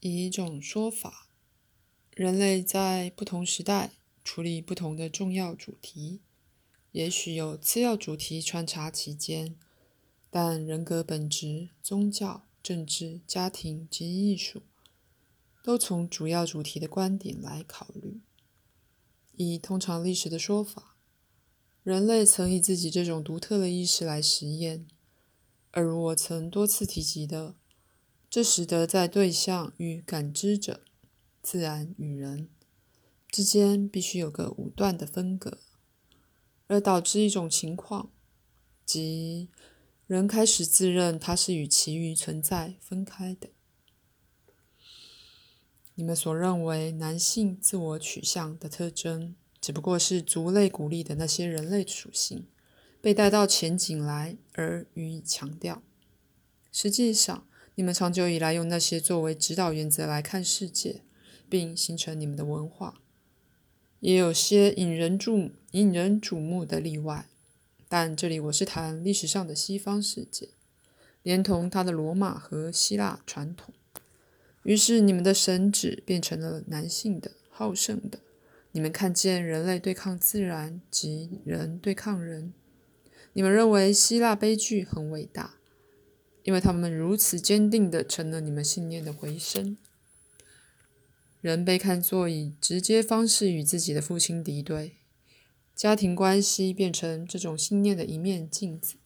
以一种说法，人类在不同时代处理不同的重要主题，也许有次要主题穿插其间，但人格本质、宗教、政治、家庭及艺术，都从主要主题的观点来考虑。以通常历史的说法，人类曾以自己这种独特的意识来实验，而如我曾多次提及的。这使得在对象与感知者、自然与人之间必须有个武断的分隔，而导致一种情况，即人开始自认他是与其余存在分开的。你们所认为男性自我取向的特征，只不过是族类鼓励的那些人类属性被带到前景来而予以强调。实际上，你们长久以来用那些作为指导原则来看世界，并形成你们的文化，也有些引人注引人瞩目的例外。但这里我是谈历史上的西方世界，连同他的罗马和希腊传统。于是你们的神旨变成了男性的、好胜的。你们看见人类对抗自然及人对抗人。你们认为希腊悲剧很伟大。因为他们如此坚定地成了你们信念的回声，人被看作以直接方式与自己的父亲敌对，家庭关系变成这种信念的一面镜子，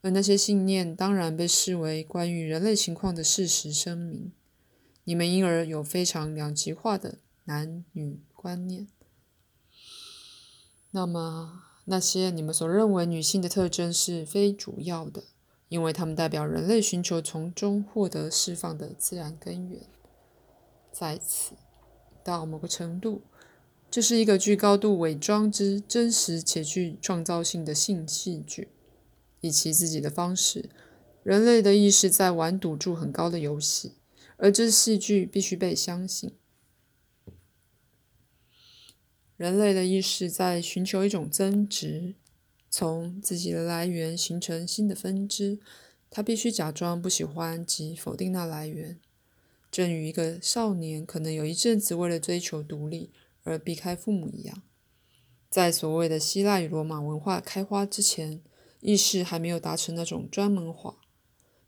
而那些信念当然被视为关于人类情况的事实声明。你们因而有非常两极化的男女观念。那么，那些你们所认为女性的特征是非主要的。因为它们代表人类寻求从中获得释放的自然根源，在此，到某个程度，这是一个具高度伪装之真实且具创造性的性戏剧。以其自己的方式，人类的意识在玩赌注很高的游戏，而这戏剧必须被相信。人类的意识在寻求一种增值。从自己的来源形成新的分支，他必须假装不喜欢及否定那来源，正与一个少年可能有一阵子为了追求独立而避开父母一样。在所谓的希腊与罗马文化开花之前，意识还没有达成那种专门化，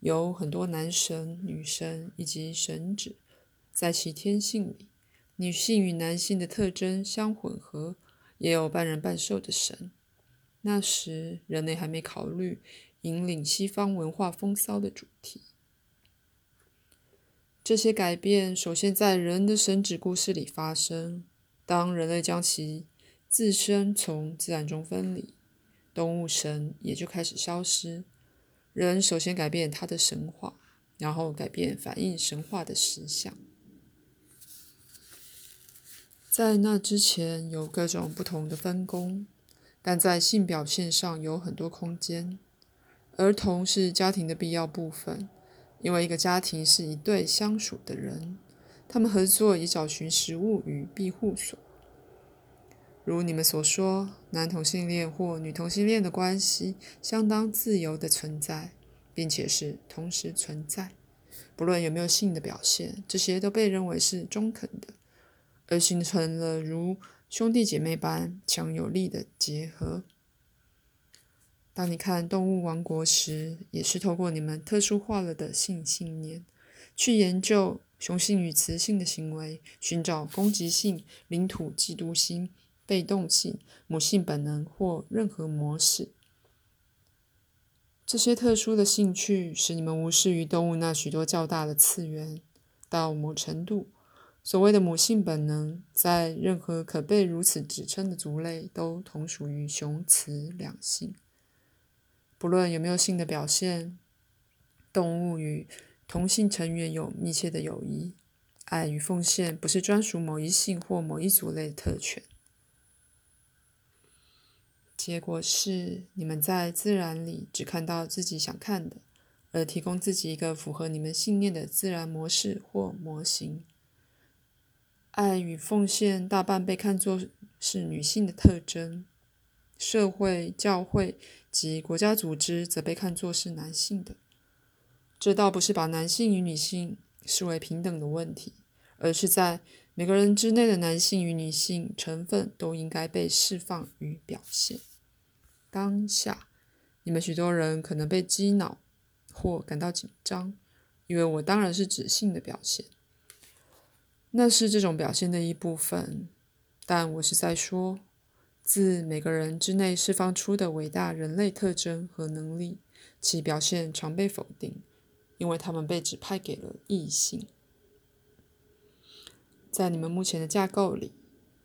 有很多男神、女神以及神旨，在其天性里，女性与男性的特征相混合，也有半人半兽的神。那时，人类还没考虑引领西方文化风骚的主题。这些改变首先在人的神旨故事里发生。当人类将其自身从自然中分离，动物神也就开始消失。人首先改变他的神话，然后改变反映神话的实相。在那之前，有各种不同的分工。但在性表现上有很多空间。儿童是家庭的必要部分，因为一个家庭是一对相属的人，他们合作以找寻食物与庇护所。如你们所说，男同性恋或女同性恋的关系相当自由的存在，并且是同时存在，不论有没有性的表现，这些都被认为是中肯的，而形成了如。兄弟姐妹般强有力的结合。当你看《动物王国》时，也是透过你们特殊化了的性信念，去研究雄性与雌性的行为，寻找攻击性、领土嫉妒心、被动性、母性本能或任何模式。这些特殊的兴趣使你们无视于动物那许多较大的次元，到某程度。所谓的母性本能，在任何可被如此指称的族类，都同属于雄雌两性。不论有没有性的表现，动物与同性成员有密切的友谊。爱与奉献不是专属某一性或某一族类的特权。结果是，你们在自然里只看到自己想看的，而提供自己一个符合你们信念的自然模式或模型。爱与奉献大半被看作是女性的特征，社会、教会及国家组织则被看作是男性的。这倒不是把男性与女性视为平等的问题，而是在每个人之内的男性与女性成分都应该被释放与表现。当下，你们许多人可能被激恼或感到紧张，因为我当然是指性的表现，那是这种表现的一部分。但我是在说，自每个人之内释放出的伟大人类特征和能力，其表现常被否定，因为他们被指派给了异性。在你们目前的架构里，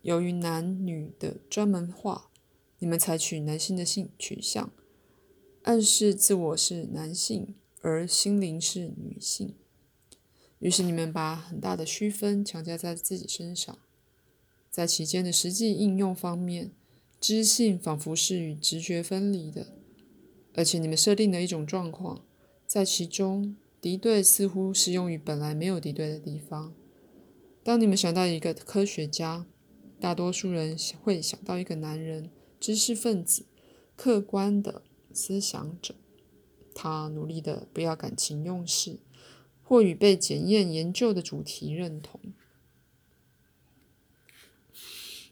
由于男女的专门化，你们采取男性的性取向，暗示自我是男性，而心灵是女性。于是你们把很大的区分强加在自己身上。在其间的实际应用方面，知性仿佛是与直觉分离的，而且你们设定的一种状况，在其中敌对似乎适用于本来没有敌对的地方。当你们想到一个科学家，大多数人会想到一个男人，知识分子，客观的思想者，他努力的不要感情用事，或与被检验研究的主题认同。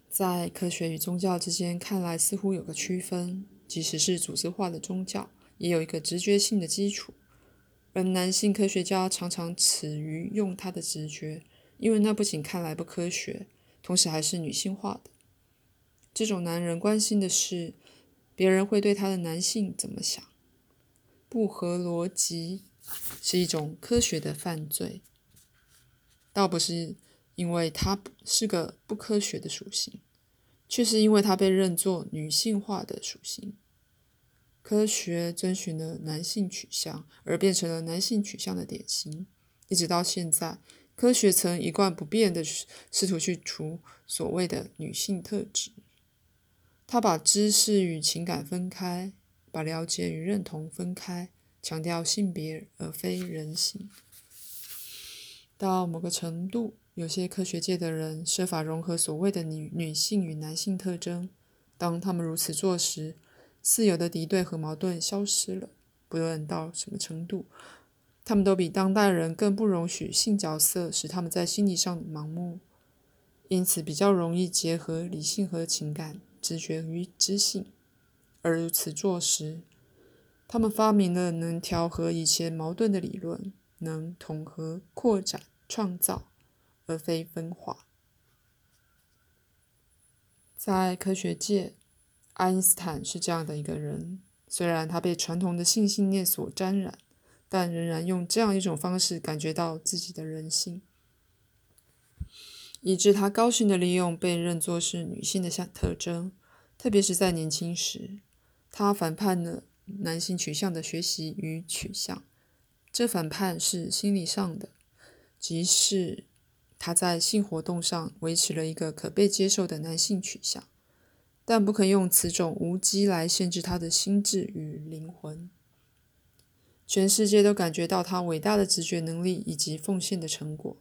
在科学与宗教之间，看来似乎有个区分。即使是组织化的宗教，也有一个直觉性的基础。而男性科学家常常耻于用他的直觉，因为那不仅看来不科学，同时还是女性化的。这种男人关心的是别人会对他的男性怎么想。不合逻辑是一种科学的犯罪，倒不是因为它是个不科学的属性。却是因为它被认作女性化的属性，科学遵循了男性取向，而变成了男性取向的典型。一直到现在，科学曾一贯不变的试图去除所谓的女性特质。他把知识与情感分开，把了解与认同分开，强调性别而非人性。到某个程度。有些科学界的人设法融合所谓的女女性与男性特征。当他们如此做时，自由的敌对和矛盾消失了。不论到什么程度，他们都比当代人更不容许性角色使他们在心理上盲目，因此比较容易结合理性和情感、直觉与知性。而如此做时，他们发明了能调和以前矛盾的理论，能统合、扩展、创造。而非分化。在科学界，爱因斯坦是这样的一个人。虽然他被传统的性信念所沾染，但仍然用这样一种方式感觉到自己的人性，以致他高兴的利用被认作是女性的象特征，特别是在年轻时，他反叛了男性取向的学习与取向。这反叛是心理上的，即是。他在性活动上维持了一个可被接受的男性取向，但不可用此种无机来限制他的心智与灵魂。全世界都感觉到他伟大的直觉能力以及奉献的成果。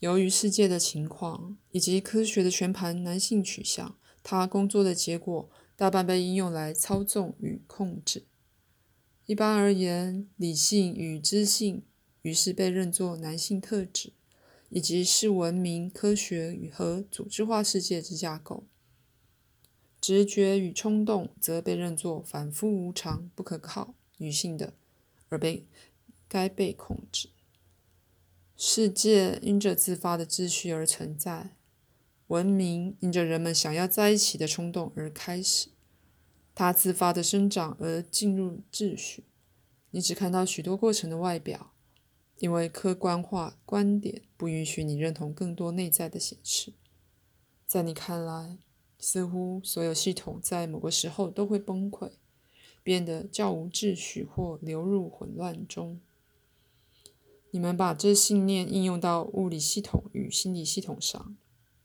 由于世界的情况以及科学的全盘男性取向，他工作的结果大半被应用来操纵与控制。一般而言，理性与知性。于是被认作男性特质，以及是文明、科学与和组织化世界之架构。直觉与冲动则被认作反复无常、不可靠、女性的，而被该被控制。世界因着自发的秩序而存在，文明因着人们想要在一起的冲动而开始，它自发的生长而进入秩序。你只看到许多过程的外表。因为客观化观点不允许你认同更多内在的显示，在你看来，似乎所有系统在某个时候都会崩溃，变得较无秩序或流入混乱中。你们把这信念应用到物理系统与心理系统上。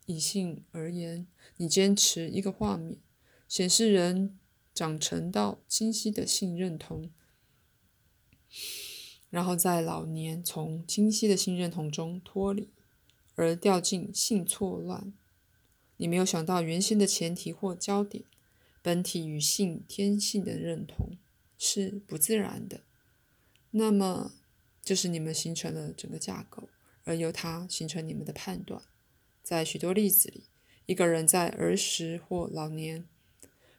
以性而言，你坚持一个画面，显示人长成到清晰的性认同。然后在老年从清晰的性认同中脱离，而掉进性错乱。你没有想到原先的前提或焦点，本体与性天性的认同是不自然的。那么，就是你们形成了整个架构，而由它形成你们的判断。在许多例子里，一个人在儿时或老年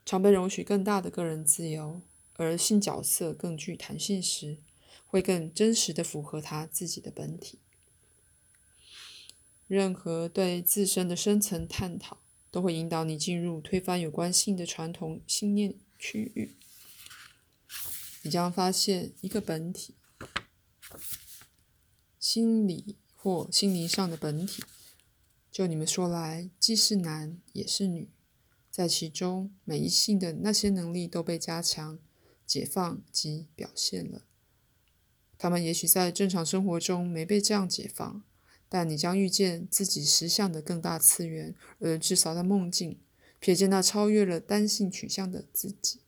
常被容许更大的个人自由，而性角色更具弹性时，会更真实的符合他自己的本体。任何对自身的深层探讨，都会引导你进入推翻有关性的传统信念区域。你将发现一个本体，心理或心灵上的本体，就你们说来，既是男也是女，在其中每一性的那些能力都被加强、解放及表现了。他们也许在正常生活中没被这样解放，但你将遇见自己实相的更大次元，而至少在梦境，瞥见那超越了单性取向的自己。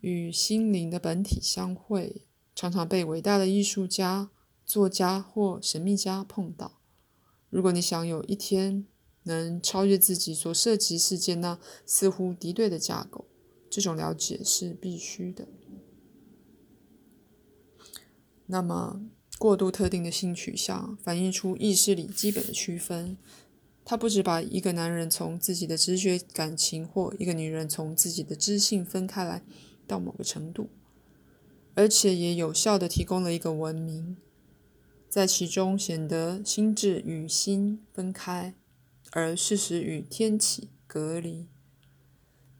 与心灵的本体相会，常常被伟大的艺术家、作家或神秘家碰到。如果你想有一天能超越自己所涉及世界那似乎敌对的架构，这种了解是必须的。那么，过度特定的性取向反映出意识里基本的区分。它不只把一个男人从自己的直觉感情，或一个女人从自己的知性分开来。到某个程度，而且也有效的提供了一个文明，在其中显得心智与心分开，而事实与天启隔离。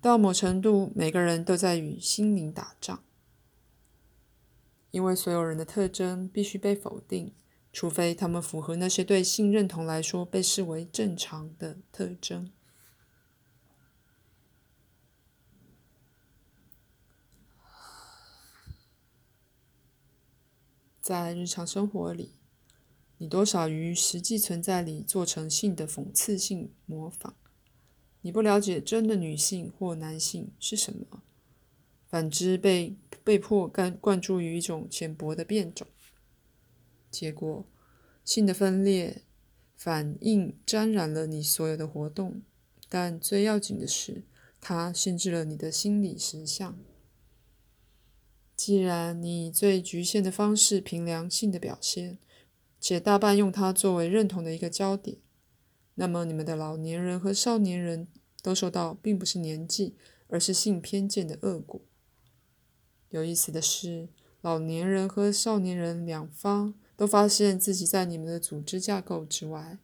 到某程度，每个人都在与心灵打仗，因为所有人的特征必须被否定，除非他们符合那些对性认同来说被视为正常的特征。在日常生活里，你多少于实际存在里做成性的讽刺性模仿。你不了解真的女性或男性是什么，反之被被迫干灌注于一种浅薄的变种。结果，性的分裂反应沾染了你所有的活动，但最要紧的是，它限制了你的心理实相。既然你以最局限的方式评量性的表现，且大半用它作为认同的一个焦点，那么你们的老年人和少年人都受到并不是年纪，而是性偏见的恶果。有意思的是，老年人和少年人两方都发现自己在你们的组织架构之外。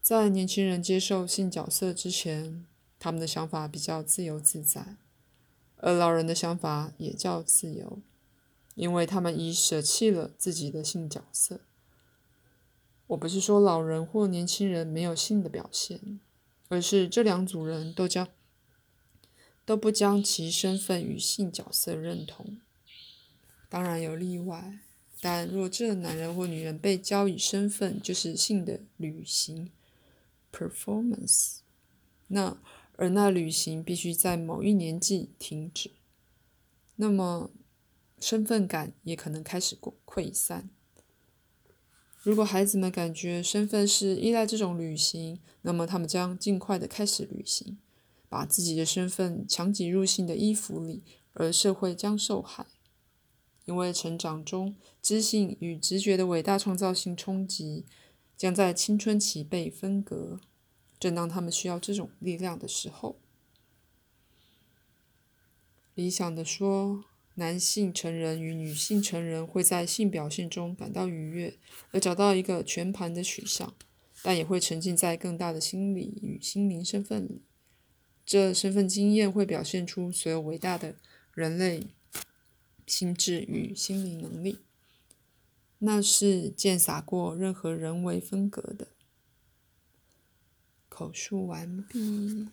在年轻人接受性角色之前，他们的想法比较自由自在。而老人的想法也叫自由，因为他们已舍弃了自己的性角色。我不是说老人或年轻人没有性的表现，而是这两组人都将都不将其身份与性角色认同。当然有例外，但若这男人或女人被交以身份就是性的旅行 （performance），那。而那旅行必须在某一年纪停止，那么身份感也可能开始溃散。如果孩子们感觉身份是依赖这种旅行，那么他们将尽快的开始旅行，把自己的身份强挤入性的衣服里，而社会将受害，因为成长中知性与直觉的伟大创造性冲击将在青春期被分隔。正当他们需要这种力量的时候，理想的说，男性成人与女性成人会在性表现中感到愉悦，而找到一个全盘的取向，但也会沉浸在更大的心理与心灵身份里。这身份经验会表现出所有伟大的人类心智与心灵能力，那是见洒过任何人为分隔的。口述完毕。